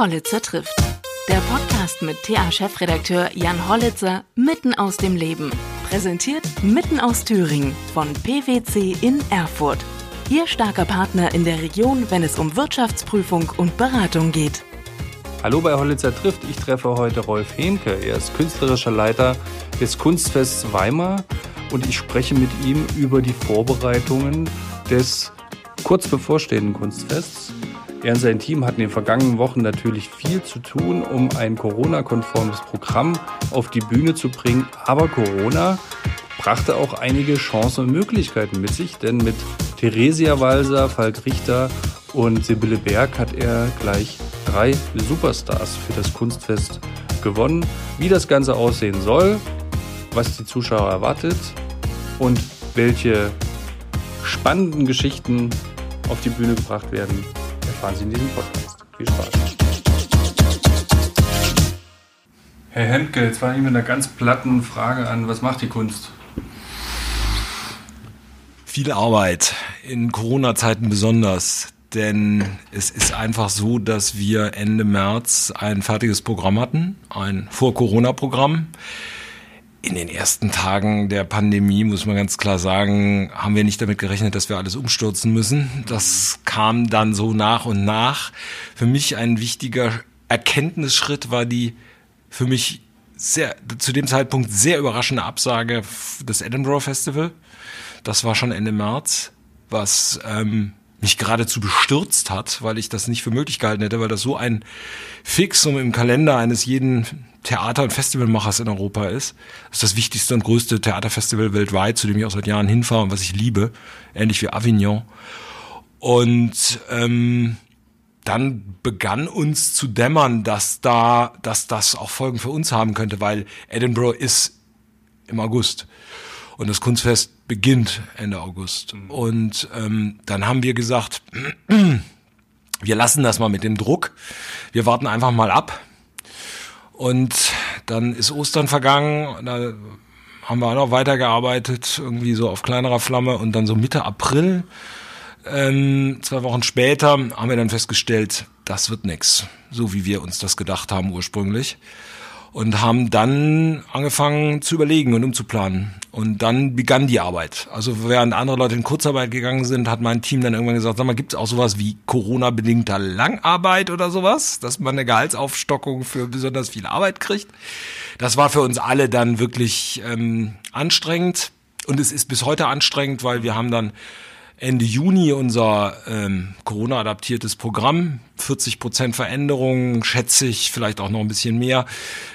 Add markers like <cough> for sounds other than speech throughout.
Hollitzer trifft. Der Podcast mit TA-Chefredakteur Jan Hollitzer mitten aus dem Leben. Präsentiert mitten aus Thüringen von PwC in Erfurt. Ihr starker Partner in der Region, wenn es um Wirtschaftsprüfung und Beratung geht. Hallo bei Hollitzer trifft. Ich treffe heute Rolf Henke. Er ist künstlerischer Leiter des Kunstfests Weimar und ich spreche mit ihm über die Vorbereitungen des kurz bevorstehenden Kunstfests. Er und sein Team hatten in den vergangenen Wochen natürlich viel zu tun, um ein Corona-konformes Programm auf die Bühne zu bringen. Aber Corona brachte auch einige Chancen und Möglichkeiten mit sich, denn mit Theresia Walser, Falk Richter und Sibylle Berg hat er gleich drei Superstars für das Kunstfest gewonnen. Wie das Ganze aussehen soll, was die Zuschauer erwartet und welche spannenden Geschichten auf die Bühne gebracht werden, erfahren Sie in diesem Podcast. Viel Spaß. Herr Hemke, jetzt war ich mit einer ganz platten Frage an, was macht die Kunst? Viel Arbeit, in Corona-Zeiten besonders, denn es ist einfach so, dass wir Ende März ein fertiges Programm hatten, ein Vor-Corona-Programm in den ersten Tagen der Pandemie, muss man ganz klar sagen, haben wir nicht damit gerechnet, dass wir alles umstürzen müssen. Das kam dann so nach und nach. Für mich ein wichtiger Erkenntnisschritt war die für mich sehr, zu dem Zeitpunkt sehr überraschende Absage des Edinburgh Festival. Das war schon Ende März, was ähm, mich geradezu bestürzt hat, weil ich das nicht für möglich gehalten hätte, weil das so ein Fixum im Kalender eines jeden Theater- und Festivalmachers in Europa ist. Das ist das wichtigste und größte Theaterfestival weltweit, zu dem ich auch seit Jahren hinfahre und was ich liebe, ähnlich wie Avignon. Und ähm, dann begann uns zu dämmern, dass da, dass das auch Folgen für uns haben könnte, weil Edinburgh ist im August und das Kunstfest beginnt Ende August. Mhm. Und ähm, dann haben wir gesagt, <clears throat> wir lassen das mal mit dem Druck. Wir warten einfach mal ab. Und dann ist Ostern vergangen. Da haben wir auch noch weitergearbeitet, irgendwie so auf kleinerer Flamme. Und dann so Mitte April, ähm, zwei Wochen später, haben wir dann festgestellt, das wird nix, so wie wir uns das gedacht haben ursprünglich und haben dann angefangen zu überlegen und umzuplanen. Und dann begann die Arbeit. Also während andere Leute in Kurzarbeit gegangen sind, hat mein Team dann irgendwann gesagt, sag mal, gibt es auch sowas wie Corona-bedingter Langarbeit oder sowas, dass man eine Gehaltsaufstockung für besonders viel Arbeit kriegt. Das war für uns alle dann wirklich ähm, anstrengend. Und es ist bis heute anstrengend, weil wir haben dann Ende Juni unser ähm, Corona-adaptiertes Programm. 40 Prozent Veränderungen, schätze ich, vielleicht auch noch ein bisschen mehr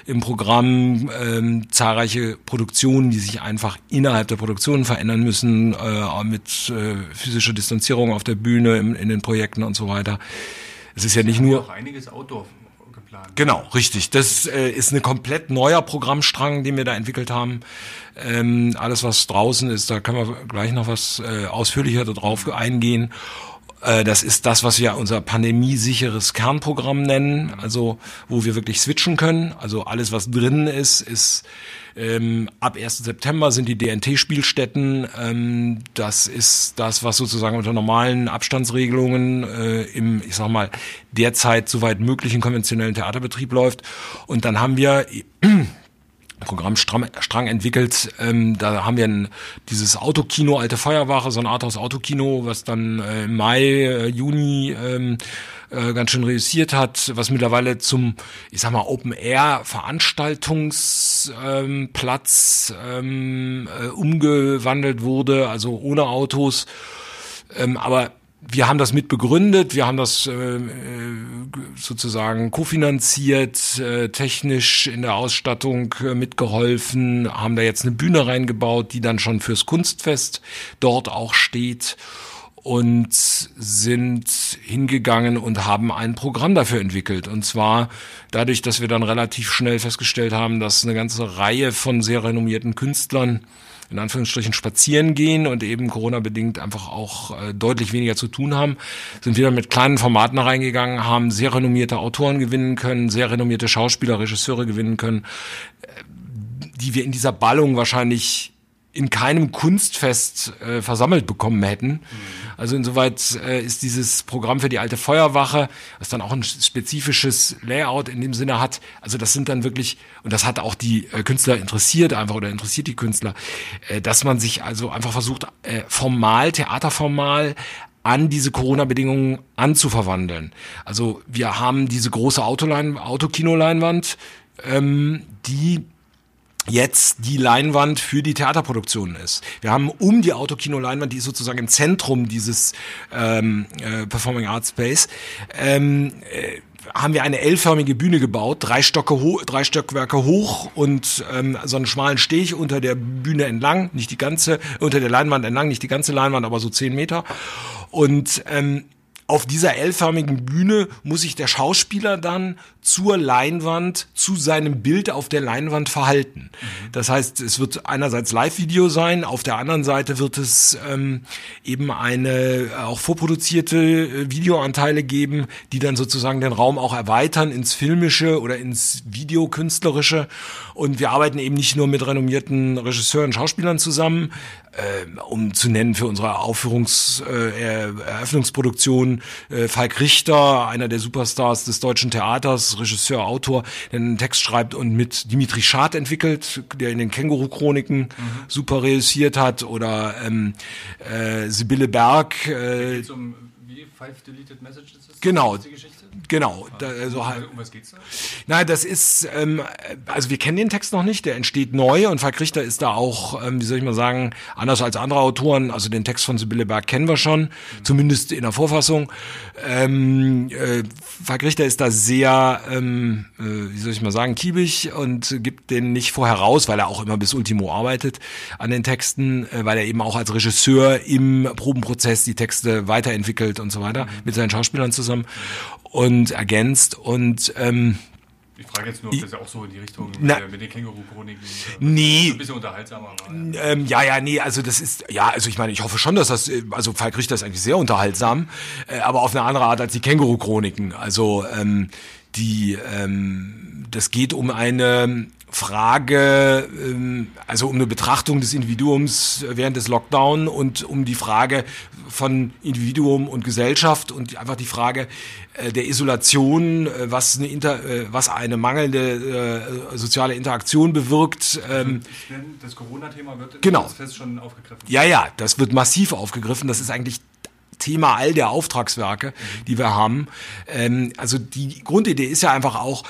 im Programm. Ähm, zahlreiche Produktionen, die sich einfach innerhalb der Produktionen verändern müssen, äh, mit äh, physischer Distanzierung auf der Bühne, in, in den Projekten und so weiter. Es ist ja nicht nur. Auch einiges Outdoor geplant. Genau, richtig. Das äh, ist ein komplett neuer Programmstrang, den wir da entwickelt haben. Ähm, alles, was draußen ist, da können wir gleich noch was äh, ausführlicher darauf eingehen. Äh, das ist das, was wir unser pandemiesicheres Kernprogramm nennen, also wo wir wirklich switchen können. Also alles, was drin ist, ist ähm, ab 1. September sind die DNT-Spielstätten. Ähm, das ist das, was sozusagen unter normalen Abstandsregelungen äh, im, ich sag mal, derzeit soweit möglichen konventionellen Theaterbetrieb läuft. Und dann haben wir Programmstrang entwickelt. Ähm, da haben wir ein, dieses Autokino, alte Feuerwache, so ein Arthouse Autokino, was dann äh, im Mai, äh, Juni ähm, äh, ganz schön reüssiert hat, was mittlerweile zum, ich sag mal, Open-Air-Veranstaltungsplatz ähm, äh, umgewandelt wurde, also ohne Autos. Ähm, aber wir haben das mit begründet, wir haben das äh, sozusagen kofinanziert, äh, technisch in der Ausstattung äh, mitgeholfen, haben da jetzt eine Bühne reingebaut, die dann schon fürs Kunstfest dort auch steht und sind hingegangen und haben ein Programm dafür entwickelt. Und zwar dadurch, dass wir dann relativ schnell festgestellt haben, dass eine ganze Reihe von sehr renommierten Künstlern in Anführungsstrichen spazieren gehen und eben Corona-bedingt einfach auch äh, deutlich weniger zu tun haben, sind dann mit kleinen Formaten reingegangen, haben sehr renommierte Autoren gewinnen können, sehr renommierte Schauspieler, Regisseure gewinnen können, äh, die wir in dieser Ballung wahrscheinlich in keinem Kunstfest äh, versammelt bekommen hätten. Mhm. Also insoweit äh, ist dieses Programm für die alte Feuerwache, was dann auch ein spezifisches Layout in dem Sinne hat, also das sind dann wirklich, und das hat auch die äh, Künstler interessiert einfach oder interessiert die Künstler, äh, dass man sich also einfach versucht, äh, formal, theaterformal an diese Corona-Bedingungen anzuverwandeln. Also wir haben diese große Autolein Autokinoleinwand, ähm, die jetzt die Leinwand für die Theaterproduktion ist. Wir haben um die Autokino-Leinwand, die ist sozusagen im Zentrum dieses ähm, äh, Performing Arts Space, ähm, äh, haben wir eine L-förmige Bühne gebaut, drei, Stocke ho drei Stockwerke hoch und ähm, so einen schmalen Steg unter der Bühne entlang, nicht die ganze, unter der Leinwand entlang, nicht die ganze Leinwand, aber so zehn Meter. Und ähm, auf dieser L-förmigen Bühne muss sich der Schauspieler dann zur Leinwand, zu seinem Bild auf der Leinwand verhalten. Mhm. Das heißt, es wird einerseits Live-Video sein, auf der anderen Seite wird es ähm, eben eine äh, auch vorproduzierte äh, Videoanteile geben, die dann sozusagen den Raum auch erweitern ins Filmische oder ins Videokünstlerische. Und wir arbeiten eben nicht nur mit renommierten Regisseuren, Schauspielern zusammen, äh, um zu nennen für unsere Aufführungs äh, Eröffnungsproduktion äh, Falk Richter, einer der Superstars des deutschen Theaters, Regisseur, Autor, der einen Text schreibt und mit Dimitri Schad entwickelt, der in den Känguru-Chroniken mhm. super reüssiert hat, oder ähm, äh, Sibylle Berg. Äh, um wie Five Deleted Messages? Genau. Genau. Da, also halt, um was geht's da? Nein, das ist, ähm, also wir kennen den Text noch nicht, der entsteht neu und Falk Richter ist da auch, ähm, wie soll ich mal sagen, anders als andere Autoren, also den Text von Sibylle Berg kennen wir schon, mhm. zumindest in der Vorfassung. Ähm, äh, Falk Richter ist da sehr, ähm, äh, wie soll ich mal sagen, kiebig und gibt den nicht vorher raus, weil er auch immer bis Ultimo arbeitet an den Texten, äh, weil er eben auch als Regisseur im Probenprozess die Texte weiterentwickelt und so weiter, mhm. mit seinen Schauspielern zusammen und ergänzt und ähm, ich frage jetzt nur, ob das ja auch so in die Richtung na, mit den Känguru-Chroniken äh, nee. ein bisschen unterhaltsamer war. Ja. Ähm, ja, ja, nee, also das ist, ja, also ich meine, ich hoffe schon, dass das, äh, also Falk Richter ist eigentlich sehr unterhaltsam, äh, aber auf eine andere Art als die Känguru-Chroniken. Also ähm, die, ähm, das geht um eine Frage, ähm, also um eine Betrachtung des Individuums während des Lockdown und um die Frage von Individuum und Gesellschaft und einfach die Frage äh, der Isolation, äh, was eine, Inter, äh, was eine mangelnde soziale Interaktion bewirkt. Ähm, das Corona-Thema wird genau. Fest schon aufgegriffen. Ja, ja, das wird massiv aufgegriffen. Das ist eigentlich Thema all der Auftragswerke, die wir haben. Ähm, also die Grundidee ist ja einfach auch,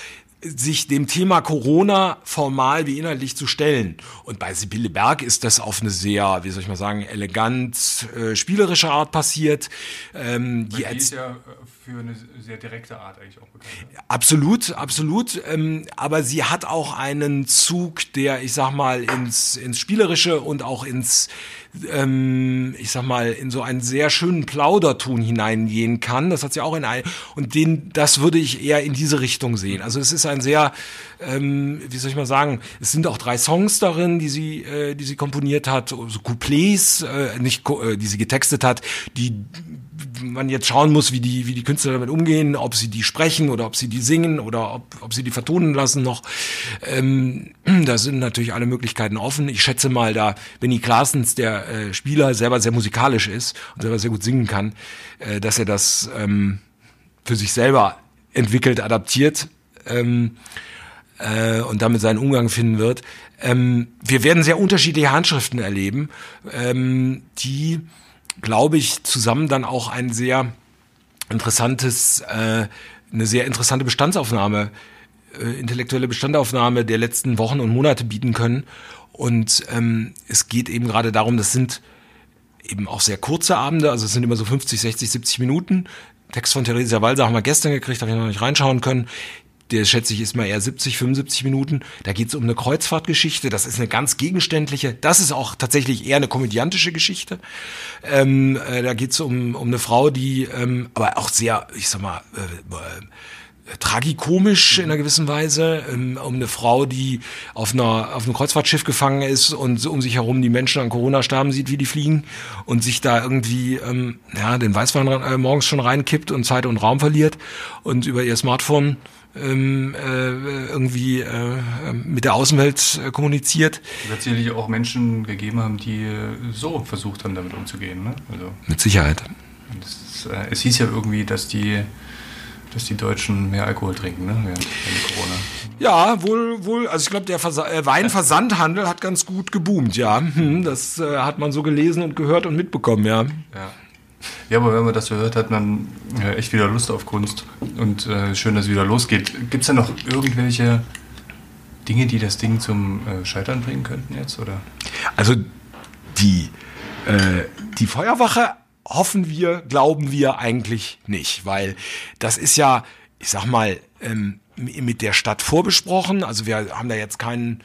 sich dem Thema Corona formal wie inhaltlich zu stellen. Und bei Sibylle Berg ist das auf eine sehr, wie soll ich mal sagen, elegant äh, spielerische Art passiert. Ähm, die, die ist ja äh, für eine sehr direkte Art eigentlich auch bekannt. Absolut, absolut. Ähm, aber sie hat auch einen Zug, der, ich sag mal, ins, ins Spielerische und auch ins, ähm, ich sag mal, in so einen sehr schönen Plauderton hineingehen kann. Das hat sie auch in ein, und den, das würde ich eher in diese Richtung sehen. Also es ist ein sehr, ähm, wie soll ich mal sagen, es sind auch drei Songs darin, die sie, äh, die sie komponiert hat, so Couplets, äh, nicht, äh, die sie getextet hat, die man jetzt schauen muss, wie die, wie die Künstler damit umgehen, ob sie die sprechen oder ob sie die singen oder ob, ob sie die vertonen lassen noch. Ähm, da sind natürlich alle Möglichkeiten offen. Ich schätze mal, da Benny Klaasens, der äh, Spieler, selber sehr musikalisch ist und selber sehr gut singen kann, äh, dass er das ähm, für sich selber entwickelt, adaptiert ähm, äh, und damit seinen Umgang finden wird. Ähm, wir werden sehr unterschiedliche Handschriften erleben, ähm, die glaube ich, zusammen dann auch ein sehr interessantes, äh, eine sehr interessante Bestandsaufnahme, äh, intellektuelle Bestandaufnahme der letzten Wochen und Monate bieten können. Und ähm, es geht eben gerade darum, das sind eben auch sehr kurze Abende, also es sind immer so 50, 60, 70 Minuten. Text von Theresia Walser haben wir gestern gekriegt, habe ich noch nicht reinschauen können der schätze ich ist mal eher 70, 75 Minuten. Da geht es um eine Kreuzfahrtgeschichte. Das ist eine ganz gegenständliche, das ist auch tatsächlich eher eine komödiantische Geschichte. Ähm, äh, da geht es um, um eine Frau, die ähm, aber auch sehr, ich sag mal, äh, tragikomisch in einer gewissen Weise, ähm, um eine Frau, die auf einer auf einem Kreuzfahrtschiff gefangen ist und um sich herum die Menschen an Corona sterben sieht, wie die fliegen und sich da irgendwie ähm, ja den Weißwein äh, morgens schon reinkippt und Zeit und Raum verliert und über ihr Smartphone ähm, äh, irgendwie äh, mit der Außenwelt äh, kommuniziert. Es wird sicherlich auch Menschen gegeben haben, die äh, so versucht haben, damit umzugehen. Ne? Also, mit Sicherheit. Das, äh, es hieß ja irgendwie, dass die dass die Deutschen mehr Alkohol trinken, ne? Während, Corona. Ja, wohl, wohl. Also ich glaube, der Versa äh, Weinversandhandel hat ganz gut geboomt, ja. Hm, das äh, hat man so gelesen und gehört und mitbekommen, ja. Ja. Ja, aber wenn man das so hört, hat man ja, echt wieder Lust auf Kunst. Und äh, schön, dass es wieder losgeht. Gibt es da noch irgendwelche Dinge, die das Ding zum äh, Scheitern bringen könnten jetzt? Oder? Also die, äh, die Feuerwache hoffen wir, glauben wir eigentlich nicht, weil das ist ja, ich sag mal, ähm, mit der Stadt vorbesprochen. Also wir haben da jetzt keinen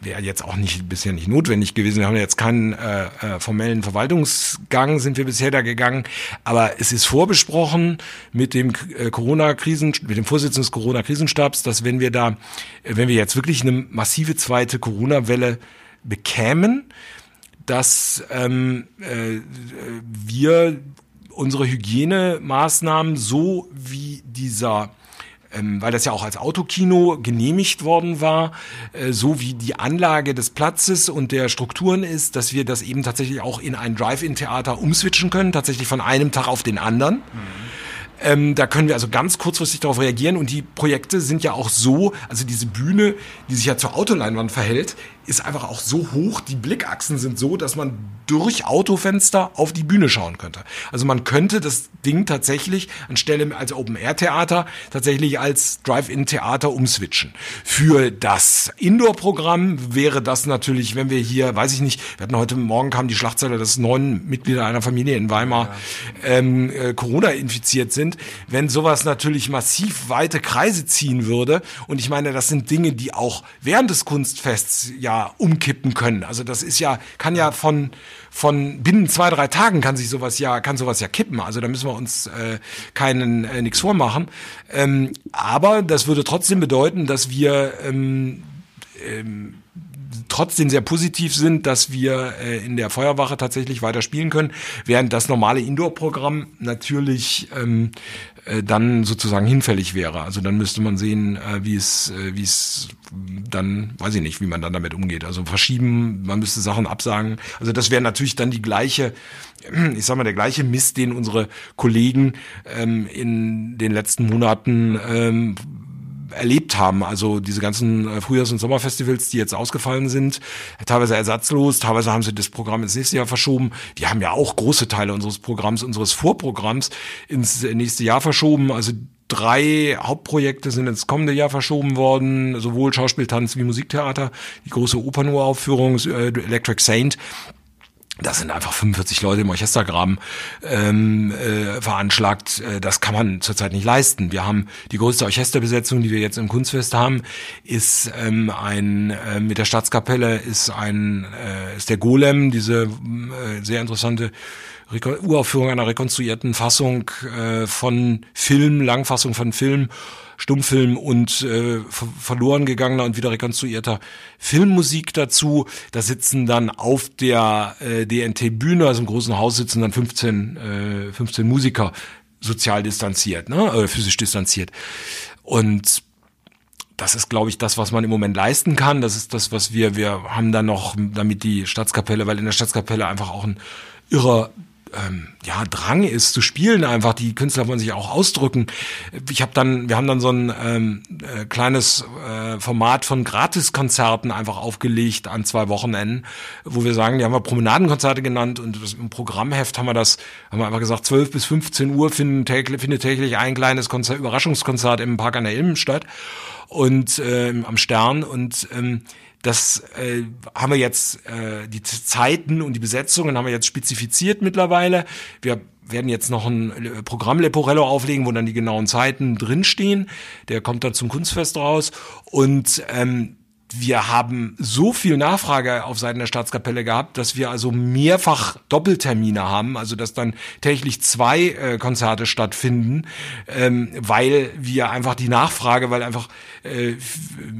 wäre jetzt auch nicht bisher nicht notwendig gewesen. Wir haben jetzt keinen äh, äh, formellen Verwaltungsgang, sind wir bisher da gegangen, aber es ist vorbesprochen mit dem äh, Corona-Krisen, mit dem Vorsitzenden des Corona-Krisenstabs, dass wenn wir da, wenn wir jetzt wirklich eine massive zweite Corona-Welle bekämen, dass ähm, äh, wir unsere Hygienemaßnahmen so wie dieser ähm, weil das ja auch als Autokino genehmigt worden war, äh, so wie die Anlage des Platzes und der Strukturen ist, dass wir das eben tatsächlich auch in ein Drive-In-Theater umswitchen können, tatsächlich von einem Tag auf den anderen. Mhm. Ähm, da können wir also ganz kurzfristig darauf reagieren und die Projekte sind ja auch so, also diese Bühne, die sich ja zur Autoleinwand verhält, ist einfach auch so hoch, die Blickachsen sind so, dass man durch Autofenster auf die Bühne schauen könnte. Also man könnte das Ding tatsächlich anstelle als Open-Air-Theater tatsächlich als Drive-In-Theater umswitchen. Für das Indoor-Programm wäre das natürlich, wenn wir hier, weiß ich nicht, wir hatten heute Morgen kam die Schlagzeile, dass neun Mitglieder einer Familie in Weimar ja. ähm, äh, Corona infiziert sind. Wenn sowas natürlich massiv weite Kreise ziehen würde, und ich meine, das sind Dinge, die auch während des Kunstfests ja umkippen können. Also das ist ja, kann ja von, von binnen zwei, drei Tagen kann sich sowas ja, kann sowas ja kippen. Also da müssen wir uns äh, keinen äh, nichts vormachen. Ähm, aber das würde trotzdem bedeuten, dass wir ähm, ähm, trotzdem sehr positiv sind, dass wir äh, in der Feuerwache tatsächlich weiter spielen können, während das normale Indoor-Programm natürlich ähm, äh, dann sozusagen hinfällig wäre. Also dann müsste man sehen, äh, wie es, äh, wie es dann, weiß ich nicht, wie man dann damit umgeht. Also verschieben, man müsste Sachen absagen. Also das wäre natürlich dann die gleiche, <clears throat> ich sag mal, der gleiche Mist, den unsere Kollegen ähm, in den letzten Monaten ähm, erlebt haben. Also diese ganzen äh, Frühjahrs- und Sommerfestivals, die jetzt ausgefallen sind, teilweise ersatzlos, teilweise haben sie das Programm ins nächste Jahr verschoben. Wir haben ja auch große Teile unseres Programms, unseres Vorprogramms ins nächste Jahr verschoben. Also drei Hauptprojekte sind ins kommende Jahr verschoben worden, sowohl Schauspiel, Tanz wie Musiktheater. Die große Opernuraufführung äh, Electric Saint das sind einfach 45 Leute im Orchestergraben ähm, äh, veranschlagt. Äh, das kann man zurzeit nicht leisten. Wir haben die größte Orchesterbesetzung, die wir jetzt im Kunstfest haben, ist ähm, ein äh, mit der Staatskapelle ist ein äh, ist der Golem, diese äh, sehr interessante Uraufführung einer rekonstruierten Fassung äh, von Film, Langfassung von Film Stummfilm und äh, verloren gegangener und wieder rekonstruierter Filmmusik dazu. Da sitzen dann auf der äh, DNT-Bühne, also im großen Haus sitzen dann 15, äh, 15 Musiker sozial distanziert, ne? äh, physisch distanziert. Und das ist, glaube ich, das, was man im Moment leisten kann. Das ist das, was wir, wir haben dann noch, damit die Staatskapelle, weil in der Staatskapelle einfach auch ein irrer ähm, ja Drang ist zu spielen einfach. Die Künstler wollen sich auch ausdrücken. Ich habe dann wir haben dann so ein ähm, äh, kleines äh, Format von Gratiskonzerten einfach aufgelegt an zwei Wochenenden wo wir sagen die haben wir Promenadenkonzerte genannt und das, im Programmheft haben wir das haben wir einfach gesagt 12 bis 15 Uhr finden täglich, findet täglich ein kleines Konzert, Überraschungskonzert im Park an der Ilm statt und äh, am Stern und ähm, das äh, haben wir jetzt, äh, die Zeiten und die Besetzungen haben wir jetzt spezifiziert mittlerweile. Wir werden jetzt noch ein äh, Programm Leporello auflegen, wo dann die genauen Zeiten drinstehen. Der kommt dann zum Kunstfest raus. Und ähm, wir haben so viel Nachfrage auf Seiten der Staatskapelle gehabt, dass wir also mehrfach Doppeltermine haben, also dass dann täglich zwei äh, Konzerte stattfinden, ähm, weil wir einfach die Nachfrage, weil einfach äh,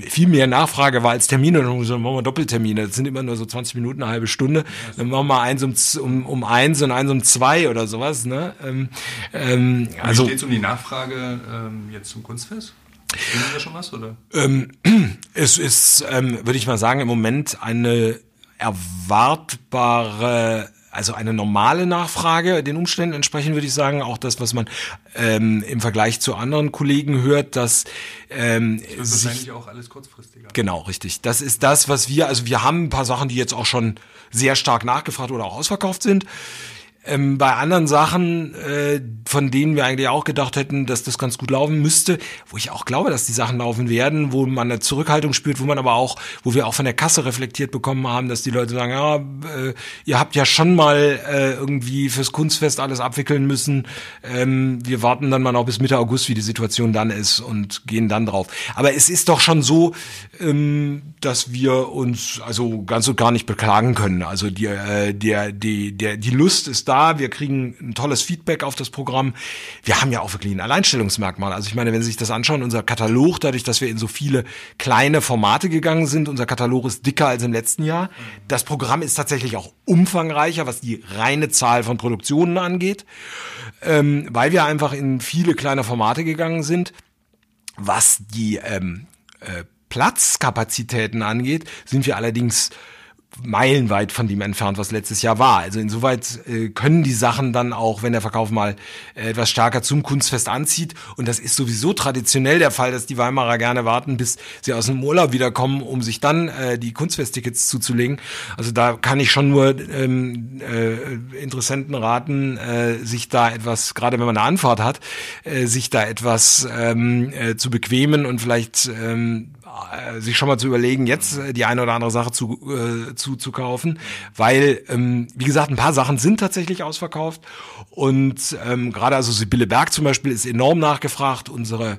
viel mehr Nachfrage war als Termine, und dann machen wir Doppeltermine. Das sind immer nur so 20 Minuten, eine halbe Stunde. Dann machen wir eins um, um, um eins und eins um zwei oder sowas. Ne? Ähm, ähm, also Wie steht es um die Nachfrage ähm, jetzt zum Kunstfest? Sehen Sie da schon was, oder? Ähm, <clears throat> es ist, ähm, würde ich mal sagen, im Moment eine erwartbare also eine normale Nachfrage. Den Umständen entsprechend würde ich sagen auch das was man ähm, im Vergleich zu anderen Kollegen hört dass ähm, das ist wahrscheinlich auch alles kurzfristiger. Genau richtig. Das ist das was wir also wir haben ein paar Sachen die jetzt auch schon sehr stark nachgefragt oder auch ausverkauft sind ähm, bei anderen Sachen, äh, von denen wir eigentlich auch gedacht hätten, dass das ganz gut laufen müsste, wo ich auch glaube, dass die Sachen laufen werden, wo man eine Zurückhaltung spürt, wo man aber auch, wo wir auch von der Kasse reflektiert bekommen haben, dass die Leute sagen, ja, äh, ihr habt ja schon mal äh, irgendwie fürs Kunstfest alles abwickeln müssen. Ähm, wir warten dann mal noch bis Mitte August, wie die Situation dann ist und gehen dann drauf. Aber es ist doch schon so, ähm, dass wir uns also ganz und gar nicht beklagen können. Also die, äh, der, die, der, die Lust ist da da, wir kriegen ein tolles Feedback auf das Programm. Wir haben ja auch wirklich ein Alleinstellungsmerkmal. Also ich meine, wenn Sie sich das anschauen, unser Katalog, dadurch, dass wir in so viele kleine Formate gegangen sind, unser Katalog ist dicker als im letzten Jahr. Das Programm ist tatsächlich auch umfangreicher, was die reine Zahl von Produktionen angeht, ähm, weil wir einfach in viele kleine Formate gegangen sind. Was die ähm, äh, Platzkapazitäten angeht, sind wir allerdings meilenweit von dem entfernt, was letztes Jahr war. Also insoweit äh, können die Sachen dann auch, wenn der Verkauf mal äh, etwas stärker zum Kunstfest anzieht, und das ist sowieso traditionell der Fall, dass die Weimarer gerne warten, bis sie aus dem Urlaub wiederkommen, um sich dann äh, die Kunstfesttickets zuzulegen. Also da kann ich schon nur ähm, äh, Interessenten raten, äh, sich da etwas, gerade wenn man eine Anfahrt hat, äh, sich da etwas ähm, äh, zu bequemen und vielleicht ähm, äh, sich schon mal zu überlegen, jetzt äh, die eine oder andere Sache zu, äh, zu, zu kaufen, weil, ähm, wie gesagt, ein paar Sachen sind tatsächlich ausverkauft. Und ähm, gerade also Sibylle Berg zum Beispiel ist enorm nachgefragt, unsere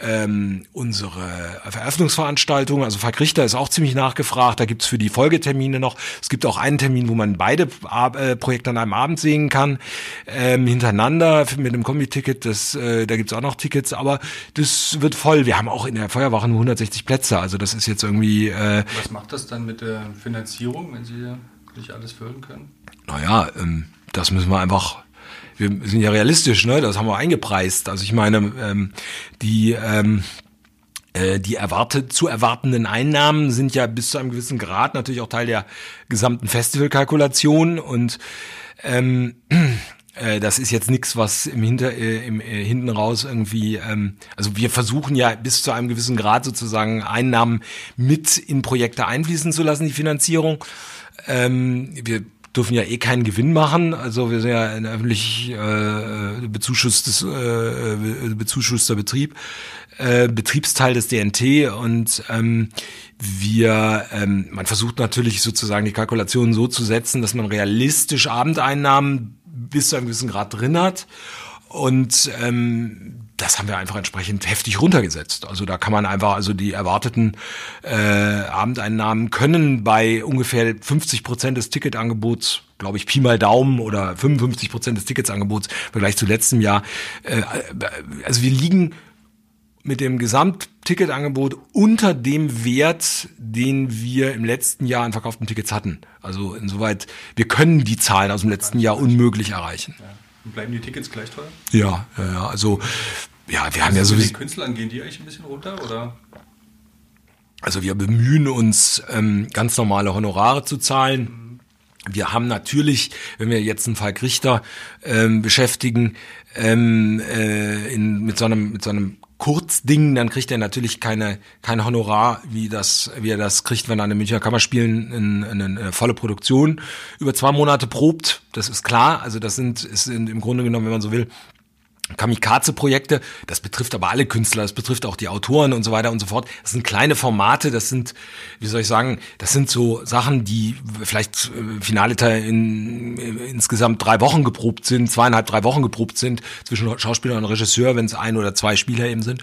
ähm, unsere Veröffentlichungsveranstaltung, also Falk Richter ist auch ziemlich nachgefragt, da gibt's für die Folgetermine noch, es gibt auch einen Termin, wo man beide äh, Projekte an einem Abend sehen kann, ähm, hintereinander mit einem Kombi-Ticket, das, äh, da gibt's auch noch Tickets, aber das wird voll. Wir haben auch in der Feuerwache nur 160 Plätze, also das ist jetzt irgendwie... Äh, Was macht das dann mit der Finanzierung, wenn Sie nicht alles füllen können? Naja, ähm, das müssen wir einfach wir sind ja realistisch, ne? Das haben wir eingepreist. Also ich meine, ähm, die ähm, äh, die erwartet, zu erwartenden Einnahmen sind ja bis zu einem gewissen Grad natürlich auch Teil der gesamten Festivalkalkulation und ähm, <clears throat> äh, das ist jetzt nichts, was im Hinter äh, im äh, hinten raus irgendwie ähm, also wir versuchen ja bis zu einem gewissen Grad sozusagen Einnahmen mit in Projekte einfließen zu lassen, die Finanzierung. Ähm, wir dürfen ja eh keinen Gewinn machen. Also wir sind ja ein öffentlich äh, bezuschusstes, äh, bezuschusster Betrieb, äh, Betriebsteil des DNT und ähm, wir, ähm, man versucht natürlich sozusagen die Kalkulationen so zu setzen, dass man realistisch Abendeinnahmen bis zu einem gewissen Grad drin hat und ähm, das haben wir einfach entsprechend heftig runtergesetzt. Also da kann man einfach, also die erwarteten äh, Abendeinnahmen können bei ungefähr 50 Prozent des Ticketangebots, glaube ich, Pi mal Daumen oder 55 Prozent des Ticketsangebots im Vergleich zu letztem Jahr. Äh, also wir liegen mit dem Gesamttiketangebot unter dem Wert, den wir im letzten Jahr an verkauften Tickets hatten. Also insoweit, wir können die Zahlen aus dem letzten Jahr unmöglich erreichen. Ja. Und bleiben die Tickets gleich teuer? Ja, ja. Also, ja, wir haben ja sowieso. Die Künstlern gehen die eigentlich ein bisschen runter, oder? Also wir bemühen uns, ähm, ganz normale Honorare zu zahlen. Wir haben natürlich, wenn wir jetzt einen Fall Richter ähm, beschäftigen, ähm, äh, in, mit so einem mit so einem Kurzding, dann kriegt er natürlich keine kein Honorar, wie das wie er das kriegt, wenn er den Münchner Kammerspielen in, in, in eine volle Produktion über zwei Monate probt. Das ist klar. Also das sind ist in, im Grunde genommen, wenn man so will, Kamikaze-Projekte, das betrifft aber alle Künstler, das betrifft auch die Autoren und so weiter und so fort. Das sind kleine Formate, das sind, wie soll ich sagen, das sind so Sachen, die vielleicht äh, Finale in, in, insgesamt drei Wochen geprobt sind, zweieinhalb, drei Wochen geprobt sind zwischen Schauspieler und Regisseur, wenn es ein oder zwei Spieler eben sind.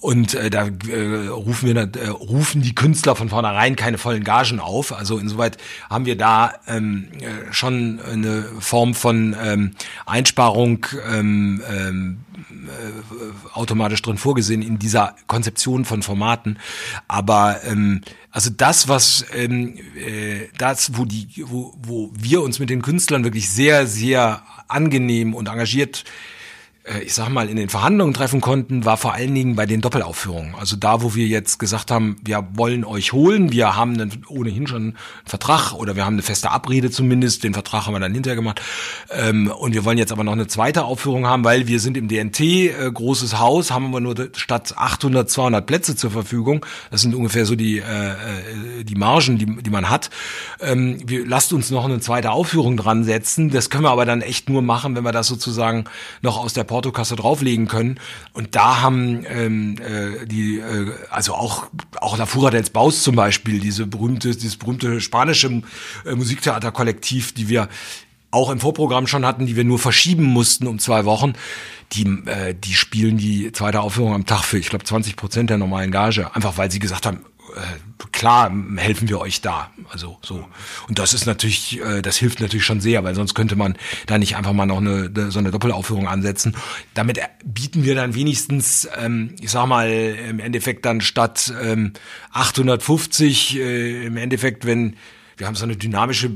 Und äh, da äh, rufen wir, äh, rufen die Künstler von vornherein keine vollen Gagen auf. Also insoweit haben wir da ähm, äh, schon eine Form von ähm, Einsparung ähm, ähm, äh, automatisch drin vorgesehen in dieser Konzeption von Formaten. Aber ähm, also das, was ähm, äh, das, wo die, wo, wo wir uns mit den Künstlern wirklich sehr, sehr angenehm und engagiert äh, ich sag mal, in den Verhandlungen treffen konnten, war vor allen Dingen bei den Doppelaufführungen. Also da, wo wir jetzt gesagt haben, wir wollen euch holen, wir haben dann ohnehin schon einen Vertrag oder wir haben eine feste Abrede zumindest, den Vertrag haben wir dann hinterher gemacht. Ähm, und wir wollen jetzt aber noch eine zweite Aufführung haben, weil wir sind im DNT, äh, großes Haus, haben wir nur statt 800, 200 Plätze zur Verfügung. Das sind ungefähr so die, äh, äh, die Margen, die, die man hat. Ähm, wir, lasst uns noch eine zweite Aufführung dran setzen. Das können wir aber dann echt nur machen, wenn wir das sozusagen noch aus der Portokasse drauflegen können. Und da haben ähm, äh, die, äh, also auch auch La Fura dels Baus zum Beispiel, diese berühmte, dieses berühmte spanische äh, Musiktheaterkollektiv, die wir auch im Vorprogramm schon hatten, die wir nur verschieben mussten um zwei Wochen, die, äh, die spielen die zweite Aufführung am Tag für, ich glaube, 20 Prozent der normalen Gage. Einfach weil sie gesagt haben, klar helfen wir euch da. Also so. Und das ist natürlich, äh, das hilft natürlich schon sehr, weil sonst könnte man da nicht einfach mal noch eine, so eine Doppelaufführung ansetzen. Damit bieten wir dann wenigstens, ähm, ich sag mal, im Endeffekt dann statt ähm, 850, äh, im Endeffekt, wenn wir haben so eine dynamische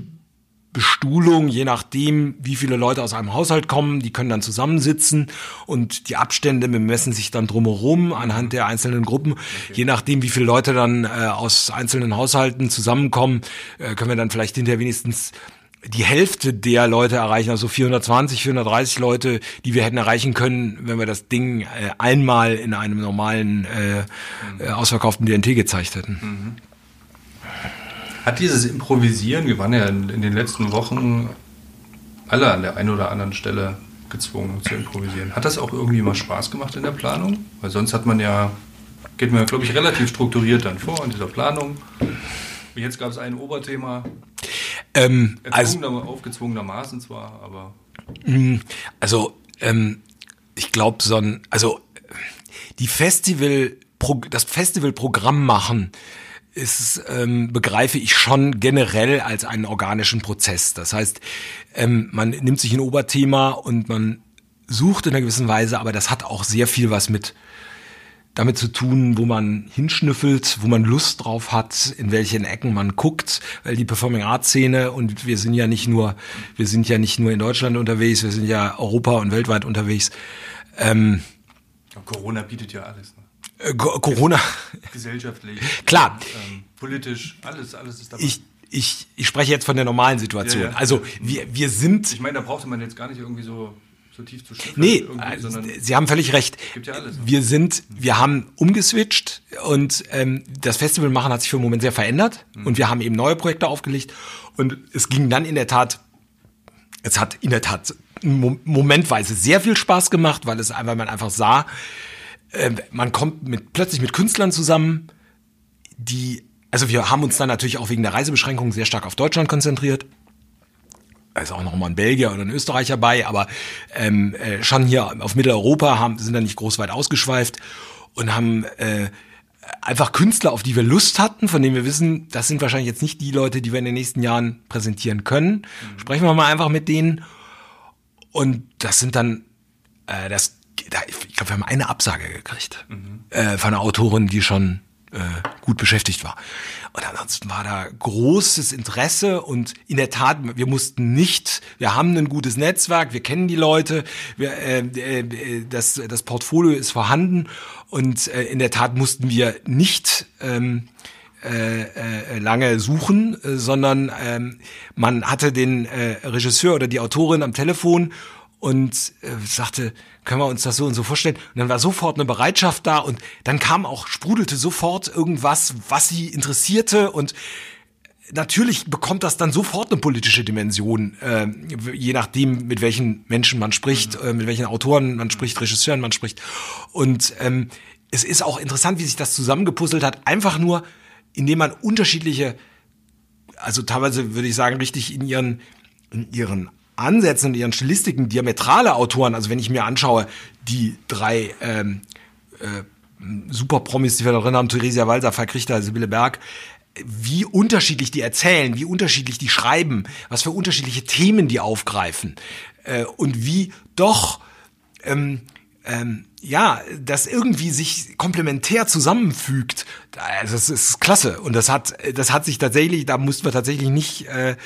Bestuhlung, je nachdem, wie viele Leute aus einem Haushalt kommen, die können dann zusammensitzen und die Abstände bemessen sich dann drumherum anhand der einzelnen Gruppen. Okay. Je nachdem, wie viele Leute dann äh, aus einzelnen Haushalten zusammenkommen, äh, können wir dann vielleicht hinterher wenigstens die Hälfte der Leute erreichen, also 420, 430 Leute, die wir hätten erreichen können, wenn wir das Ding äh, einmal in einem normalen äh, äh, ausverkauften DNT gezeigt hätten. Mhm. Hat dieses Improvisieren, wir waren ja in, in den letzten Wochen alle an der einen oder anderen Stelle gezwungen zu improvisieren. Hat das auch irgendwie mal Spaß gemacht in der Planung? Weil sonst hat man ja, geht man ja, glaube ich, relativ strukturiert dann vor in dieser Planung. Jetzt gab es ein Oberthema. Ähm, also, aufgezwungenermaßen zwar, aber. Mm, also, ähm, ich glaube, so ein, also die Festival, das Festivalprogramm machen, ist, ähm, begreife ich schon generell als einen organischen Prozess. Das heißt, ähm, man nimmt sich ein Oberthema und man sucht in einer gewissen Weise, aber das hat auch sehr viel was mit damit zu tun, wo man hinschnüffelt, wo man Lust drauf hat, in welchen Ecken man guckt, weil die Performing Arts Szene und wir sind ja nicht nur, wir sind ja nicht nur in Deutschland unterwegs, wir sind ja Europa und weltweit unterwegs. Ähm, Corona bietet ja alles. Ne? Äh, Corona. Gesellschaftlich. Klar. Ähm, politisch, alles, alles ist dabei. Ich, ich, ich spreche jetzt von der normalen Situation. Ja, ja. Also wir, wir sind. Ich meine, da brauchte man jetzt gar nicht irgendwie so, so tief zu schnüffeln. Nee, also, Sie haben völlig recht. Gibt ja alles. Wir sind, wir haben umgeswitcht und ähm, das Festival machen hat sich für den Moment sehr verändert mhm. und wir haben eben neue Projekte aufgelegt und es ging dann in der Tat, es hat in der Tat momentweise sehr viel Spaß gemacht, weil es einfach man einfach sah, äh, man kommt mit, plötzlich mit Künstlern zusammen, die, also wir haben uns dann natürlich auch wegen der Reisebeschränkungen sehr stark auf Deutschland konzentriert. Da ist auch noch mal ein Belgier oder ein Österreicher bei, aber ähm, äh, schon hier auf Mitteleuropa haben, sind da nicht groß weit ausgeschweift und haben äh, einfach Künstler, auf die wir Lust hatten, von denen wir wissen, das sind wahrscheinlich jetzt nicht die Leute, die wir in den nächsten Jahren präsentieren können. Mhm. Sprechen wir mal einfach mit denen. Und das sind dann, äh, das ich glaube, wir haben eine Absage gekriegt mhm. äh, von einer Autorin, die schon äh, gut beschäftigt war. Und ansonsten war da großes Interesse und in der Tat, wir mussten nicht, wir haben ein gutes Netzwerk, wir kennen die Leute, wir, äh, äh, das, das Portfolio ist vorhanden und äh, in der Tat mussten wir nicht ähm, äh, äh, lange suchen, äh, sondern ähm, man hatte den äh, Regisseur oder die Autorin am Telefon und äh, sagte, können wir uns das so und so vorstellen? Und dann war sofort eine Bereitschaft da und dann kam auch, sprudelte sofort irgendwas, was sie interessierte und natürlich bekommt das dann sofort eine politische Dimension, äh, je nachdem, mit welchen Menschen man spricht, mhm. äh, mit welchen Autoren man spricht, Regisseuren man spricht. Und ähm, es ist auch interessant, wie sich das zusammengepuzzelt hat, einfach nur, indem man unterschiedliche, also teilweise würde ich sagen, richtig in ihren, in ihren Ansätzen und ihren Stilistiken diametrale Autoren, also wenn ich mir anschaue, die drei ähm, äh, super Promis, die wir darin haben, Theresia Walser, Falk Richter, Sibylle Berg, wie unterschiedlich die erzählen, wie unterschiedlich die schreiben, was für unterschiedliche Themen die aufgreifen äh, und wie doch ähm, ähm, ja, das irgendwie sich komplementär zusammenfügt, also das ist klasse. Und das hat, das hat sich tatsächlich, da mussten wir tatsächlich nicht, äh,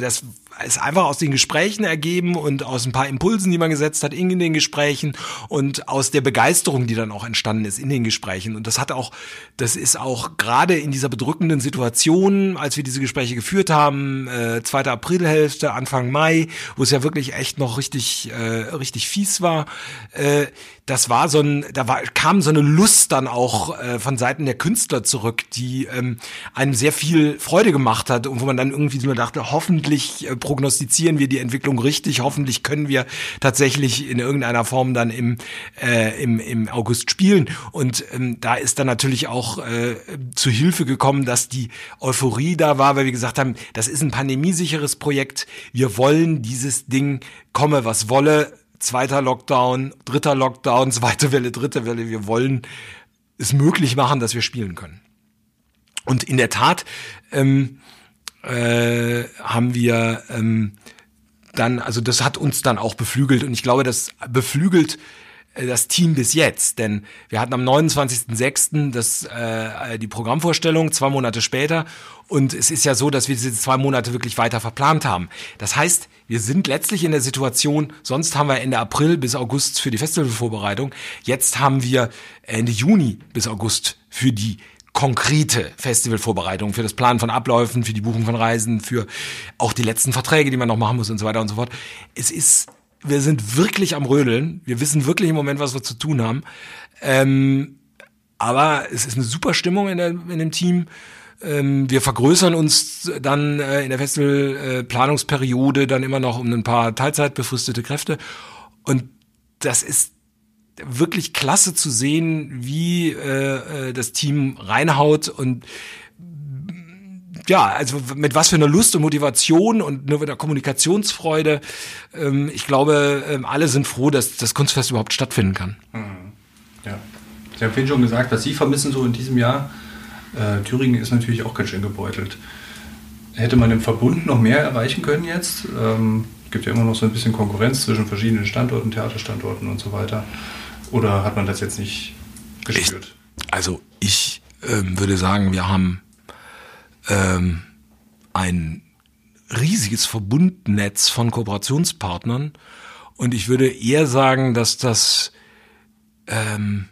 das ist einfach aus den Gesprächen ergeben und aus ein paar Impulsen, die man gesetzt hat in den Gesprächen und aus der Begeisterung, die dann auch entstanden ist in den Gesprächen. Und das hat auch, das ist auch gerade in dieser bedrückenden Situation, als wir diese Gespräche geführt haben, äh, 2. Aprilhälfte, Anfang Mai, wo es ja wirklich echt noch richtig, äh, richtig fies war, äh, das war so ein, da war, kam so eine Lust dann auch äh, von Seiten der Künstler zurück, die ähm, einem sehr viel Freude gemacht hat und wo man dann irgendwie nur dachte, hoffentlich äh, prognostizieren wir die Entwicklung richtig, hoffentlich können wir tatsächlich in irgendeiner Form dann im, äh, im, im August spielen. Und ähm, da ist dann natürlich auch äh, zu Hilfe gekommen, dass die Euphorie da war, weil wir gesagt haben, das ist ein pandemiesicheres Projekt, wir wollen dieses Ding komme, was wolle, zweiter Lockdown, dritter Lockdown, <laughs> zweite Welle, dritte Welle. Wir wollen es möglich machen, dass wir spielen können. Und in der Tat ähm, äh, haben wir ähm, dann, also das hat uns dann auch beflügelt und ich glaube, das beflügelt äh, das Team bis jetzt, denn wir hatten am 29.06. das äh, die Programmvorstellung, zwei Monate später und es ist ja so, dass wir diese zwei Monate wirklich weiter verplant haben. Das heißt, wir sind letztlich in der Situation, sonst haben wir Ende April bis August für die Festivalvorbereitung, jetzt haben wir Ende Juni bis August für die konkrete Festivalvorbereitung, für das Planen von Abläufen, für die Buchung von Reisen, für auch die letzten Verträge, die man noch machen muss und so weiter und so fort. Es ist, wir sind wirklich am Rödeln. Wir wissen wirklich im Moment, was wir zu tun haben. Ähm, aber es ist eine super Stimmung in, der, in dem Team. Ähm, wir vergrößern uns dann äh, in der Festivalplanungsperiode dann immer noch um ein paar teilzeitbefristete Kräfte. Und das ist wirklich klasse zu sehen, wie äh, äh das Team reinhaut und ja, also mit was für einer Lust und Motivation und nur mit der Kommunikationsfreude. Ähm, ich glaube, ähm, alle sind froh, dass das Kunstfest überhaupt stattfinden kann. Mhm. Ja. Sie haben vorhin schon gesagt, was Sie vermissen so in diesem Jahr. Äh, Thüringen ist natürlich auch ganz schön gebeutelt. Hätte man im Verbund noch mehr erreichen können jetzt? Ähm, gibt ja immer noch so ein bisschen Konkurrenz zwischen verschiedenen Standorten, Theaterstandorten und so weiter. Oder hat man das jetzt nicht gespürt? Ich, also ich ähm, würde sagen, wir haben ähm, ein riesiges Verbundnetz von Kooperationspartnern und ich würde eher sagen, dass das ähm,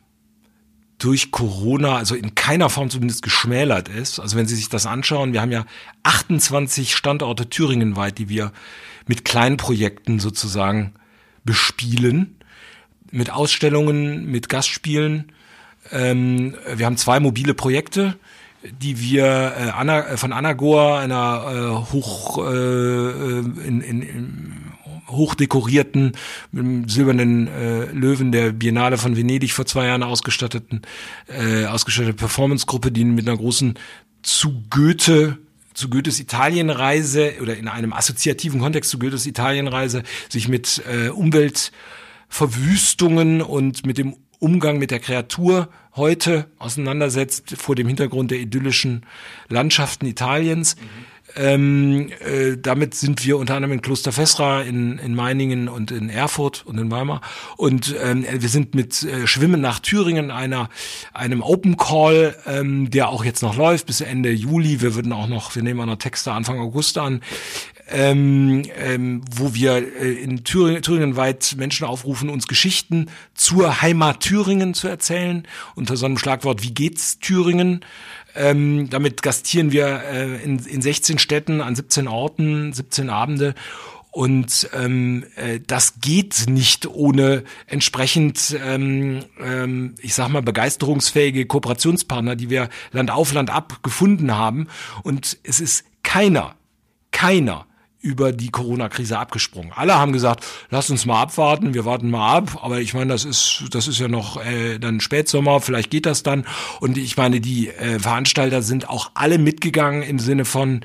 durch Corona, also in keiner Form zumindest geschmälert ist. Also wenn Sie sich das anschauen, wir haben ja 28 Standorte thüringenweit, die wir mit kleinen Projekten sozusagen bespielen, mit Ausstellungen, mit Gastspielen. Ähm, wir haben zwei mobile Projekte, die wir äh, Anna, äh, von Anagor, einer äh, hoch äh, in, in, in hochdekorierten, mit dem silbernen äh, Löwen der Biennale von Venedig vor zwei Jahren ausgestatteten, äh, ausgestattete Performancegruppe, die mit einer großen zu Goethe zu Goethes Italienreise oder in einem assoziativen Kontext zu Goethes Italienreise sich mit äh, Umweltverwüstungen und mit dem Umgang mit der Kreatur heute auseinandersetzt vor dem Hintergrund der idyllischen Landschaften Italiens. Mhm. Ähm, äh, damit sind wir unter anderem in Kloster Fessra, in, in Meiningen und in Erfurt und in Weimar. Und ähm, wir sind mit äh, Schwimmen nach Thüringen, einer, einem Open Call, ähm, der auch jetzt noch läuft bis Ende Juli. Wir würden auch noch, wir nehmen auch noch Texte Anfang August an, ähm, ähm, wo wir äh, in Thüringen, Thüringen weit Menschen aufrufen, uns Geschichten zur Heimat Thüringen zu erzählen, unter so einem Schlagwort Wie geht's Thüringen? Ähm, damit gastieren wir äh, in, in 16 Städten an 17 Orten, 17 Abende. Und ähm, äh, das geht nicht ohne entsprechend, ähm, ähm, ich sag mal, begeisterungsfähige Kooperationspartner, die wir Land auf Land ab gefunden haben. Und es ist keiner, keiner über die Corona-Krise abgesprungen. Alle haben gesagt, lass uns mal abwarten, wir warten mal ab. Aber ich meine, das ist das ist ja noch äh, dann Spätsommer, vielleicht geht das dann. Und ich meine, die äh, Veranstalter sind auch alle mitgegangen im Sinne von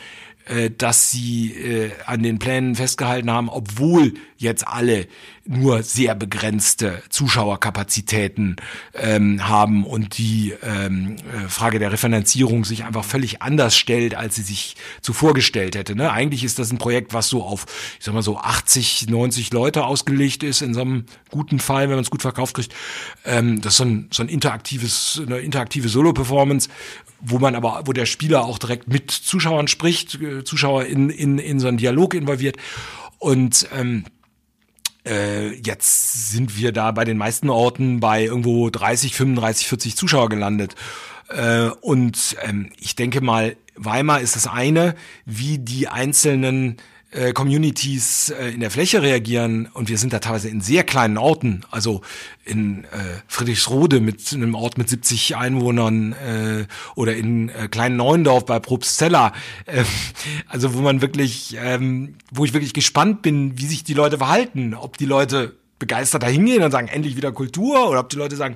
äh, dass sie äh, an den Plänen festgehalten haben, obwohl jetzt alle nur sehr begrenzte Zuschauerkapazitäten ähm, haben und die ähm, äh, Frage der Refinanzierung sich einfach völlig anders stellt, als sie sich zuvor gestellt hätte. Ne? Eigentlich ist das ein Projekt, was so auf, ich sag mal so 80, 90 Leute ausgelegt ist, in so einem guten Fall, wenn man es gut verkauft kriegt. Ähm, das ist so ein, so ein interaktives, eine interaktive Solo-Performance, wo man aber, wo der Spieler auch direkt mit Zuschauern spricht, äh, Zuschauer in, in, in so einen Dialog involviert. Und ähm, äh, jetzt sind wir da bei den meisten Orten bei irgendwo 30, 35, 40 Zuschauer gelandet. Äh, und ähm, ich denke mal, Weimar ist das eine, wie die einzelnen äh, Communities äh, in der Fläche reagieren. Und wir sind da teilweise in sehr kleinen Orten, also in äh, Friedrichsrode mit einem Ort mit 70 Einwohnern äh, oder in äh, kleinen Neuendorf bei Probstzella, äh, also wo man wirklich, ähm, wo ich wirklich gespannt bin, wie sich die Leute verhalten, ob die Leute begeistert da hingehen und sagen, endlich wieder Kultur oder ob die Leute sagen,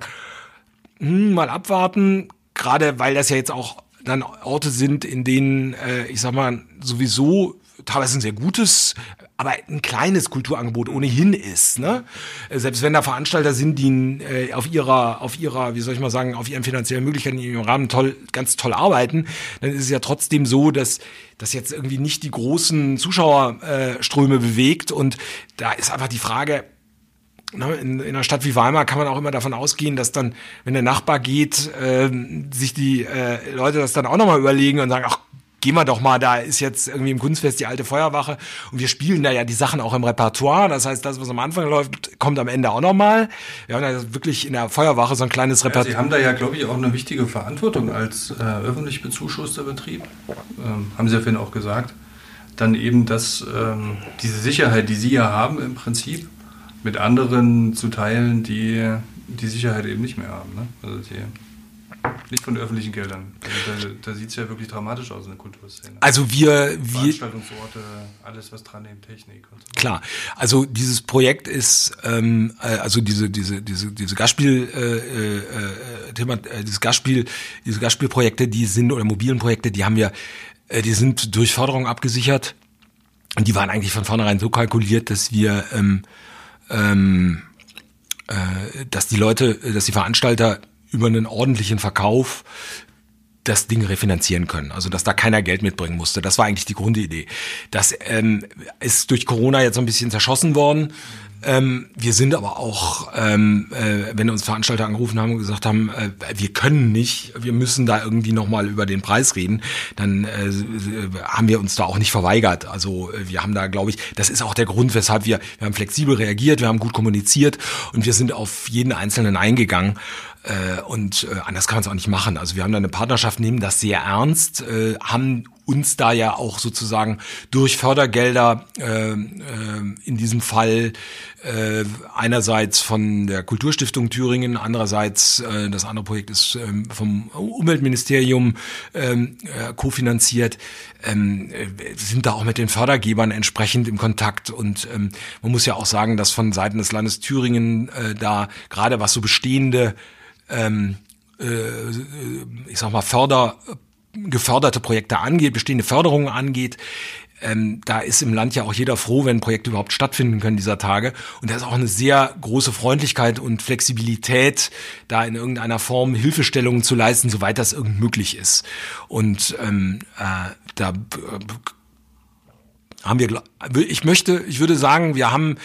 hm, mal abwarten, gerade weil das ja jetzt auch dann Orte sind, in denen, äh, ich sag mal, sowieso teilweise ein sehr gutes, aber ein kleines Kulturangebot ohnehin ist. Ne? Selbst wenn da Veranstalter sind, die äh, auf ihrer, auf ihrer, wie soll ich mal sagen, auf ihren finanziellen Möglichkeiten in ihrem Rahmen toll, ganz toll arbeiten, dann ist es ja trotzdem so, dass das jetzt irgendwie nicht die großen Zuschauerströme äh, bewegt. Und da ist einfach die Frage, ne, in, in einer Stadt wie Weimar kann man auch immer davon ausgehen, dass dann, wenn der Nachbar geht, äh, sich die äh, Leute das dann auch nochmal überlegen und sagen, ach gehen wir doch mal, da ist jetzt irgendwie im Kunstfest die alte Feuerwache und wir spielen da ja die Sachen auch im Repertoire. Das heißt, das, was am Anfang läuft, kommt am Ende auch nochmal. Wir haben da wirklich in der Feuerwache so ein kleines Repertoire. Ja, Sie haben da ja, glaube ich, auch eine wichtige Verantwortung als äh, öffentlich bezuschusster Betrieb. Ähm, haben Sie ja vorhin auch gesagt. Dann eben, dass ähm, diese Sicherheit, die Sie ja haben im Prinzip, mit anderen zu teilen, die die Sicherheit eben nicht mehr haben. Ne? Also die nicht von öffentlichen Geldern. Also da, da sieht es ja wirklich dramatisch aus in der Kulturszene. Also wir, wir Veranstaltungsorte, alles was dran nimmt, Technik und so. Klar, also dieses Projekt ist, ähm, äh, also diese diese diese diese Gastspiel äh, äh, Thema, äh, dieses Gastspiel, diese Gastspielprojekte, die sind oder mobilen Projekte, die haben wir, äh, die sind durch Förderung abgesichert und die waren eigentlich von vornherein so kalkuliert, dass wir ähm, ähm, äh, dass die Leute, dass die Veranstalter über einen ordentlichen Verkauf das Ding refinanzieren können. Also dass da keiner Geld mitbringen musste. Das war eigentlich die Grundidee. Das ähm, ist durch Corona jetzt so ein bisschen zerschossen worden. Ähm, wir sind aber auch, ähm, äh, wenn uns Veranstalter angerufen haben und gesagt haben, äh, wir können nicht, wir müssen da irgendwie nochmal über den Preis reden, dann äh, haben wir uns da auch nicht verweigert. Also äh, wir haben da, glaube ich, das ist auch der Grund, weshalb wir, wir haben flexibel reagiert, wir haben gut kommuniziert und wir sind auf jeden Einzelnen eingegangen. Äh, und äh, anders kann man es auch nicht machen. Also wir haben da eine Partnerschaft, nehmen das sehr ernst, äh, haben uns da ja auch sozusagen durch Fördergelder äh, äh, in diesem Fall äh, einerseits von der Kulturstiftung Thüringen, andererseits äh, das andere Projekt ist äh, vom Umweltministerium ähm, äh, kofinanziert, ähm, äh, sind da auch mit den Fördergebern entsprechend im Kontakt und ähm, man muss ja auch sagen, dass von Seiten des Landes Thüringen äh, da gerade was so bestehende ähm, äh, ich sag mal, Förder, geförderte Projekte angeht, bestehende Förderungen angeht, ähm, da ist im Land ja auch jeder froh, wenn Projekte überhaupt stattfinden können dieser Tage. Und da ist auch eine sehr große Freundlichkeit und Flexibilität, da in irgendeiner Form Hilfestellungen zu leisten, soweit das irgend möglich ist. Und ähm, äh, da äh, haben wir, ich möchte, ich würde sagen, wir haben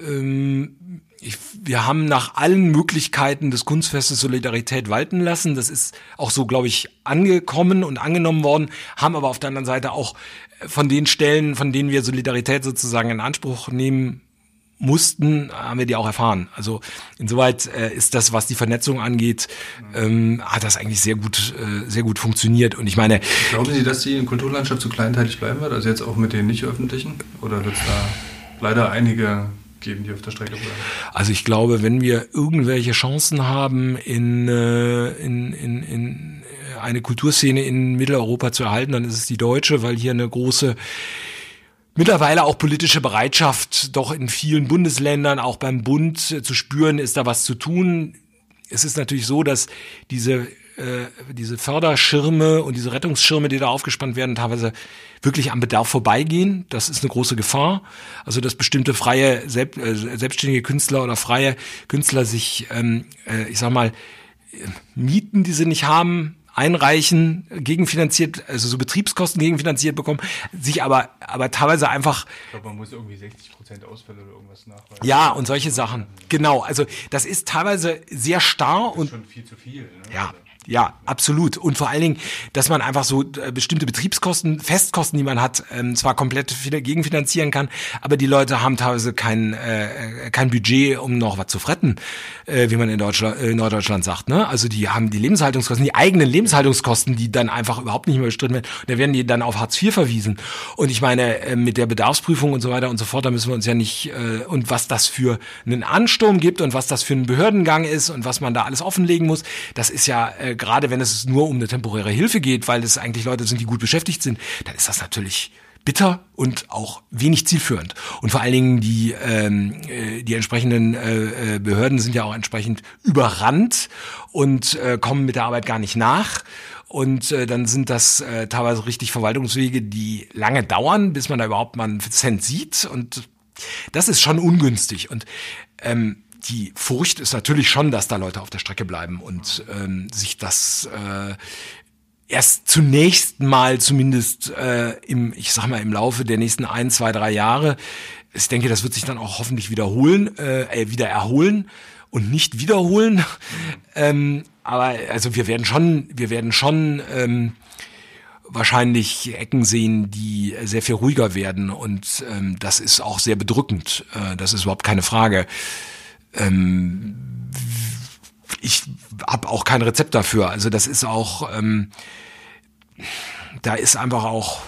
ähm, ich, wir haben nach allen Möglichkeiten des Kunstfestes Solidarität walten lassen. Das ist auch so, glaube ich, angekommen und angenommen worden, haben aber auf der anderen Seite auch von den Stellen, von denen wir Solidarität sozusagen in Anspruch nehmen mussten, haben wir die auch erfahren. Also insoweit äh, ist das, was die Vernetzung angeht, ähm, hat das eigentlich sehr gut, äh, sehr gut funktioniert. Und ich meine, glauben Sie, dass die Kulturlandschaft so kleinteilig bleiben wird? Also jetzt auch mit den nicht öffentlichen? Oder wird es da leider einige geben, die auf der Strecke bleiben? Also ich glaube, wenn wir irgendwelche Chancen haben, in, äh, in, in, in eine Kulturszene in Mitteleuropa zu erhalten, dann ist es die deutsche, weil hier eine große mittlerweile auch politische Bereitschaft doch in vielen Bundesländern, auch beim Bund äh, zu spüren, ist da was zu tun. Es ist natürlich so, dass diese äh, diese Förderschirme und diese Rettungsschirme, die da aufgespannt werden, teilweise wirklich am Bedarf vorbeigehen. Das ist eine große Gefahr. Also dass bestimmte freie, selbst, äh, selbstständige Künstler oder freie Künstler sich, ähm, äh, ich sag mal, Mieten, die sie nicht haben, einreichen, gegenfinanziert, also so Betriebskosten gegenfinanziert bekommen, sich aber, aber teilweise einfach. Ich glaube, man muss irgendwie 60 Prozent Ausfälle oder irgendwas nachweisen. Ja, und solche Sachen. Genau. Also, das ist teilweise sehr starr Das ist und. schon viel zu viel. Ne? Ja, ja, absolut. Und vor allen Dingen, dass man einfach so äh, bestimmte Betriebskosten, Festkosten, die man hat, ähm, zwar komplett fin- gegenfinanzieren kann, aber die Leute haben teilweise kein, äh, kein Budget, um noch was zu fretten, äh, wie man in Deutschland, äh, Norddeutschland sagt. Ne? Also die haben die Lebenshaltungskosten, die eigenen Lebenshaltungskosten, die dann einfach überhaupt nicht mehr bestritten werden. Da werden die dann auf Hartz IV verwiesen. Und ich meine, äh, mit der Bedarfsprüfung und so weiter und so fort, da müssen wir uns ja nicht, äh, und was das für einen Ansturm gibt und was das für ein Behördengang ist und was man da alles offenlegen muss, das ist ja, äh, gerade wenn es nur um eine temporäre Hilfe geht, weil es eigentlich Leute sind, die gut beschäftigt sind, dann ist das natürlich bitter und auch wenig zielführend. Und vor allen Dingen die, ähm, äh, die entsprechenden äh, äh, Behörden sind ja auch entsprechend überrannt und äh, kommen mit der Arbeit gar nicht nach. Und äh, dann sind das äh, teilweise richtig Verwaltungswege, die lange dauern, bis man da überhaupt mal einen Cent sieht. Und das ist schon ungünstig. Und ähm, die Furcht ist natürlich schon, dass da Leute auf der Strecke bleiben und ähm, sich das äh, erst zunächst mal zumindest äh, im, ich sag mal, im Laufe der nächsten ein, zwei, drei Jahre, ich denke, das wird sich dann auch hoffentlich wiederholen, äh, äh, wieder erholen und nicht wiederholen. Ähm, aber also wir werden schon, wir werden schon ähm, wahrscheinlich Ecken sehen, die sehr viel ruhiger werden und ähm, das ist auch sehr bedrückend. Äh, das ist überhaupt keine Frage. Ähm, ich habe auch kein Rezept dafür. Also das ist auch, ähm, da ist einfach auch,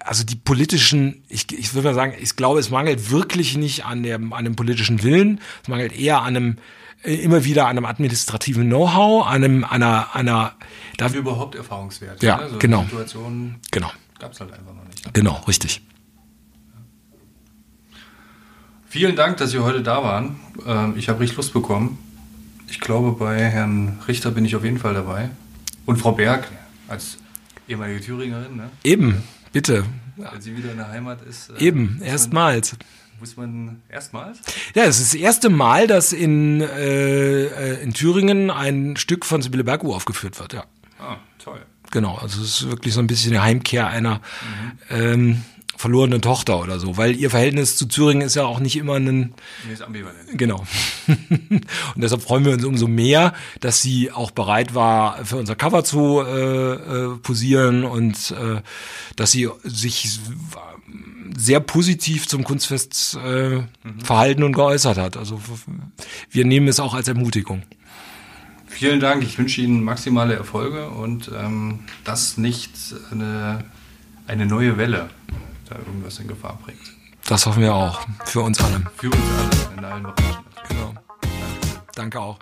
also die politischen, ich, ich würde mal sagen, ich glaube, es mangelt wirklich nicht an dem, an dem politischen Willen. Es mangelt eher an einem, äh, immer wieder an einem administrativen Know-how, an einem, einer, einer, da, Und überhaupt Erfahrungswerte. Ja, ne? so genau. Situationen genau, gab es halt einfach noch nicht. genau, richtig. Vielen Dank, dass Sie heute da waren. Ähm, ich habe richtig Lust bekommen. Ich glaube, bei Herrn Richter bin ich auf jeden Fall dabei. Und Frau Berg als ehemalige Thüringerin, ne? Eben, bitte, wenn sie wieder in der Heimat ist. äh, eben, erstmals. Muss man erstmals? Ja, es ist das erste Mal, dass in, äh, äh, in Thüringen ein Stück von Sibylle Berghuhr aufgeführt wird, ja. Ah, toll. Genau, also es ist wirklich so ein bisschen die Heimkehr einer ähm, verlorenen Tochter oder so, weil ihr Verhältnis zu Thüringen ist ja auch nicht immer ein, Nee, ist ambivalent. genau. <laughs> Und deshalb freuen wir uns umso mehr, dass sie auch bereit war, für unser Cover zu äh, äh, posieren und äh, dass sie sich sehr positiv zum Kunstfest äh, verhalten und geäußert hat. Also wir nehmen es auch als Ermutigung. Vielen Dank. Ich wünsche Ihnen maximale Erfolge und ähm, dass nicht eine, eine neue Welle da irgendwas in Gefahr bringt. Das hoffen wir auch. Für uns alle. Für uns alle in allen Bereichen. Genau. Danke auch.